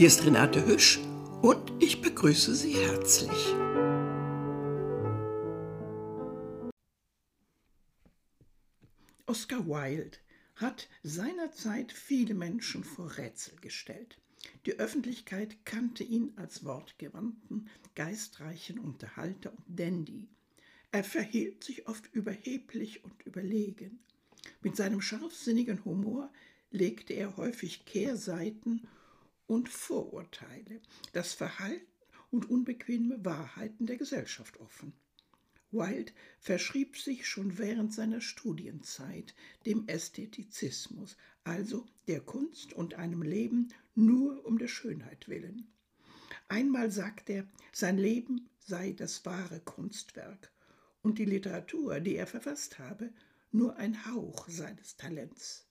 Hier ist Renate Hüsch und ich begrüße Sie herzlich. Oscar Wilde hat seinerzeit viele Menschen vor Rätsel gestellt. Die Öffentlichkeit kannte ihn als wortgewandten, geistreichen Unterhalter und Dandy. Er verhielt sich oft überheblich und überlegen. Mit seinem scharfsinnigen Humor legte er häufig Kehrseiten und Vorurteile, das Verhalten und unbequeme Wahrheiten der Gesellschaft offen. Wilde verschrieb sich schon während seiner Studienzeit dem Ästhetizismus, also der Kunst und einem Leben nur um der Schönheit willen. Einmal sagt er, sein Leben sei das wahre Kunstwerk und die Literatur, die er verfasst habe, nur ein Hauch seines Talents.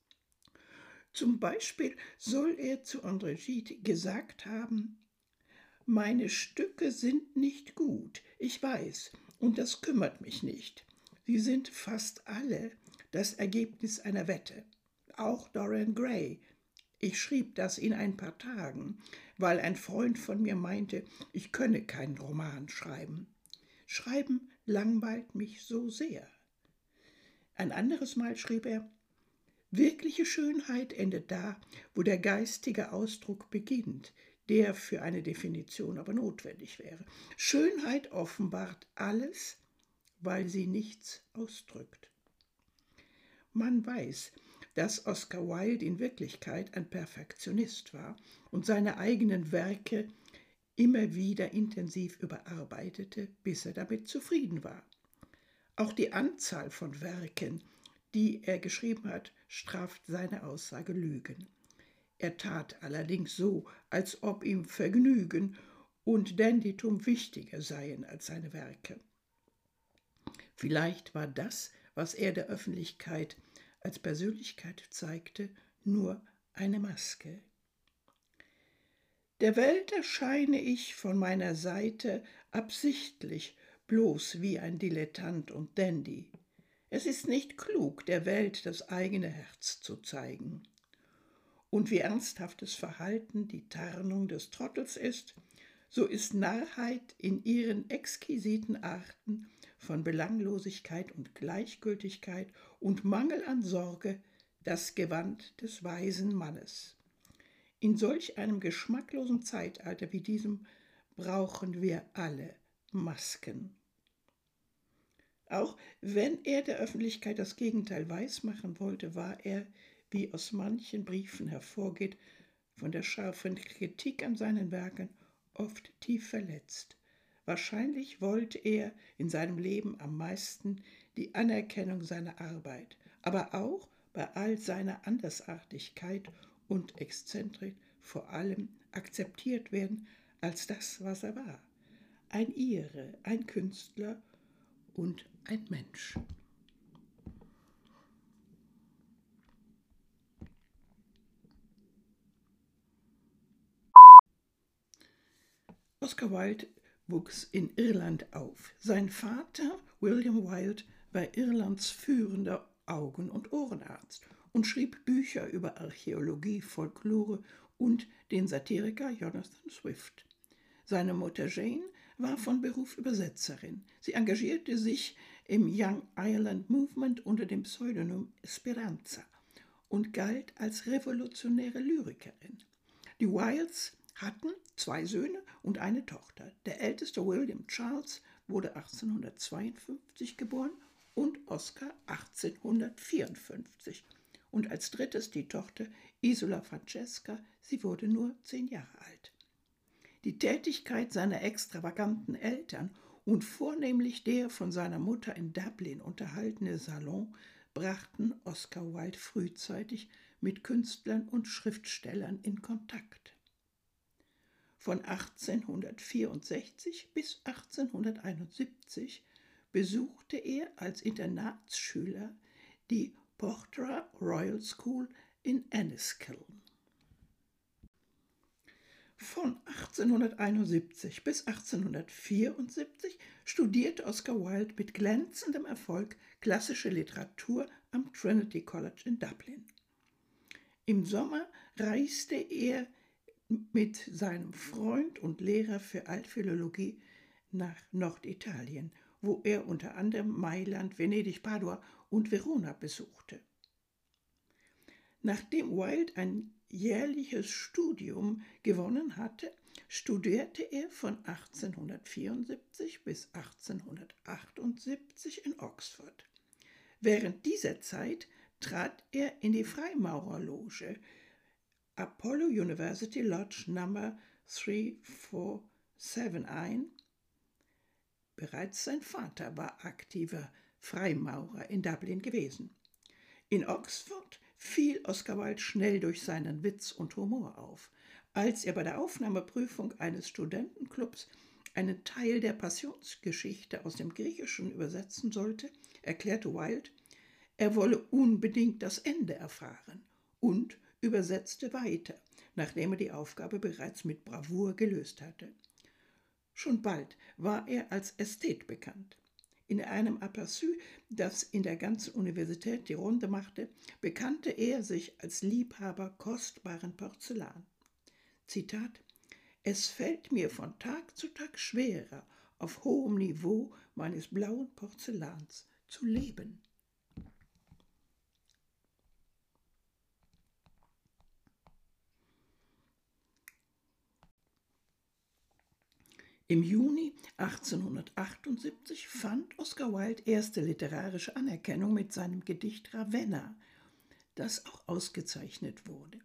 Zum Beispiel soll er zu André Gide gesagt haben, meine Stücke sind nicht gut, ich weiß, und das kümmert mich nicht. Sie sind fast alle das Ergebnis einer Wette. Auch Dorian Gray. Ich schrieb das in ein paar Tagen, weil ein Freund von mir meinte, ich könne keinen Roman schreiben. Schreiben langweilt mich so sehr. Ein anderes Mal schrieb er, Wirkliche Schönheit endet da, wo der geistige Ausdruck beginnt, der für eine Definition aber notwendig wäre. Schönheit offenbart alles, weil sie nichts ausdrückt. Man weiß, dass Oscar Wilde in Wirklichkeit ein Perfektionist war und seine eigenen Werke immer wieder intensiv überarbeitete, bis er damit zufrieden war. Auch die Anzahl von Werken, die er geschrieben hat, straft seine Aussage Lügen. Er tat allerdings so, als ob ihm Vergnügen und Dandytum wichtiger seien als seine Werke. Vielleicht war das, was er der Öffentlichkeit als Persönlichkeit zeigte, nur eine Maske. Der Welt erscheine ich von meiner Seite absichtlich bloß wie ein Dilettant und Dandy. Es ist nicht klug, der Welt das eigene Herz zu zeigen. Und wie ernsthaftes Verhalten die Tarnung des Trottels ist, so ist Narrheit in ihren exquisiten Arten von Belanglosigkeit und Gleichgültigkeit und Mangel an Sorge das Gewand des weisen Mannes. In solch einem geschmacklosen Zeitalter wie diesem brauchen wir alle Masken. Auch wenn er der Öffentlichkeit das Gegenteil weismachen wollte, war er, wie aus manchen Briefen hervorgeht, von der scharfen Kritik an seinen Werken oft tief verletzt. Wahrscheinlich wollte er in seinem Leben am meisten die Anerkennung seiner Arbeit, aber auch bei all seiner Andersartigkeit und Exzentrik vor allem akzeptiert werden als das, was er war. Ein Ire, ein Künstler und ein Mensch. Oscar Wilde wuchs in Irland auf. Sein Vater, William Wilde, war Irlands führender Augen- und Ohrenarzt und schrieb Bücher über Archäologie, Folklore und den Satiriker Jonathan Swift. Seine Mutter Jane war von Beruf Übersetzerin. Sie engagierte sich im Young Ireland Movement unter dem Pseudonym Speranza und galt als revolutionäre Lyrikerin. Die Wilds hatten zwei Söhne und eine Tochter. Der älteste William Charles wurde 1852 geboren und Oscar 1854. Und als drittes die Tochter Isola Francesca, sie wurde nur zehn Jahre alt. Die Tätigkeit seiner extravaganten Eltern und vornehmlich der von seiner Mutter in Dublin unterhaltene Salon brachten Oscar Wilde frühzeitig mit Künstlern und Schriftstellern in Kontakt. Von 1864 bis 1871 besuchte er als Internatsschüler die Portra Royal School in Enniskillen. Von 1871 bis 1874 studierte Oscar Wilde mit glänzendem Erfolg klassische Literatur am Trinity College in Dublin. Im Sommer reiste er mit seinem Freund und Lehrer für Altphilologie nach Norditalien, wo er unter anderem Mailand, Venedig, Padua und Verona besuchte. Nachdem Wilde ein jährliches Studium gewonnen hatte, studierte er von 1874 bis 1878 in Oxford. Während dieser Zeit trat er in die Freimaurerloge Apollo University Lodge Number 347 ein. Bereits sein Vater war aktiver Freimaurer in Dublin gewesen. In Oxford fiel Oscar Wilde schnell durch seinen Witz und Humor auf. Als er bei der Aufnahmeprüfung eines Studentenclubs einen Teil der Passionsgeschichte aus dem Griechischen übersetzen sollte, erklärte Wilde, er wolle unbedingt das Ende erfahren und übersetzte weiter, nachdem er die Aufgabe bereits mit Bravour gelöst hatte. Schon bald war er als Ästhet bekannt. In einem Aperçu, das in der ganzen Universität die Runde machte, bekannte er sich als Liebhaber kostbaren Porzellan. Zitat Es fällt mir von Tag zu Tag schwerer, auf hohem Niveau meines blauen Porzellans zu leben. Im Juni 1878 fand Oscar Wilde erste literarische Anerkennung mit seinem Gedicht Ravenna, das auch ausgezeichnet wurde.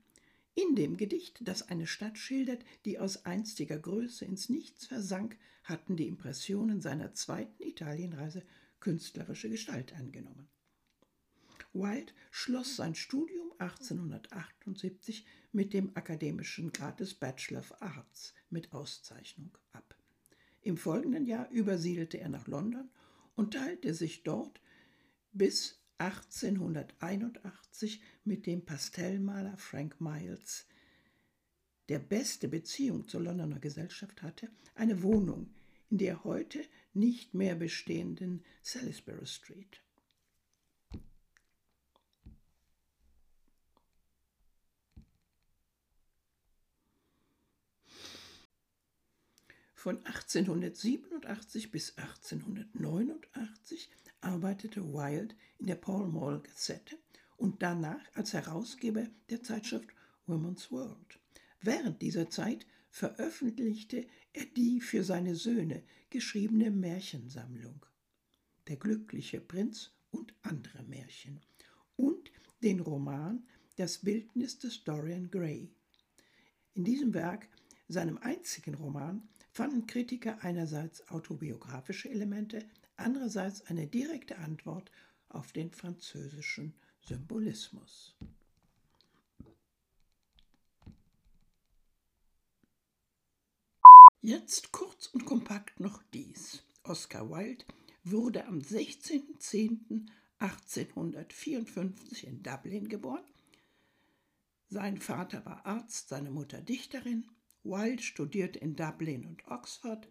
In dem Gedicht, das eine Stadt schildert, die aus einstiger Größe ins Nichts versank, hatten die Impressionen seiner zweiten Italienreise künstlerische Gestalt angenommen. Wilde schloss sein Studium 1878 mit dem akademischen Grad des Bachelor of Arts mit Auszeichnung ab. Im folgenden Jahr übersiedelte er nach London und teilte sich dort bis 1881 mit dem Pastellmaler Frank Miles, der beste Beziehung zur Londoner Gesellschaft hatte, eine Wohnung in der heute nicht mehr bestehenden Salisbury Street. Von 1887 bis 1889 arbeitete Wilde in der Pall Mall Gazette und danach als Herausgeber der Zeitschrift Women's World. Während dieser Zeit veröffentlichte er die für seine Söhne geschriebene Märchensammlung Der glückliche Prinz und andere Märchen und den Roman Das Bildnis des Dorian Gray. In diesem Werk, seinem einzigen Roman, fanden Kritiker einerseits autobiografische Elemente, andererseits eine direkte Antwort auf den französischen Symbolismus. Jetzt kurz und kompakt noch dies. Oscar Wilde wurde am 16.10.1854 in Dublin geboren. Sein Vater war Arzt, seine Mutter Dichterin. Wilde studierte in Dublin und Oxford.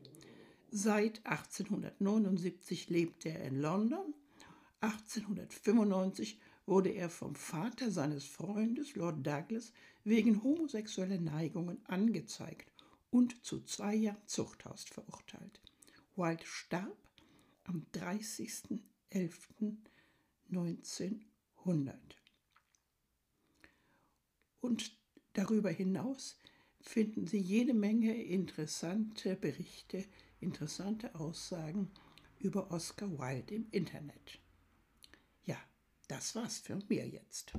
Seit 1879 lebte er in London. 1895 wurde er vom Vater seines Freundes Lord Douglas wegen homosexueller Neigungen angezeigt und zu zwei Jahren Zuchthaus verurteilt. Wilde starb am 30.11.1900. Und darüber hinaus finden Sie jede Menge interessante Berichte, interessante Aussagen über Oscar Wilde im Internet. Ja, das war's für mir jetzt.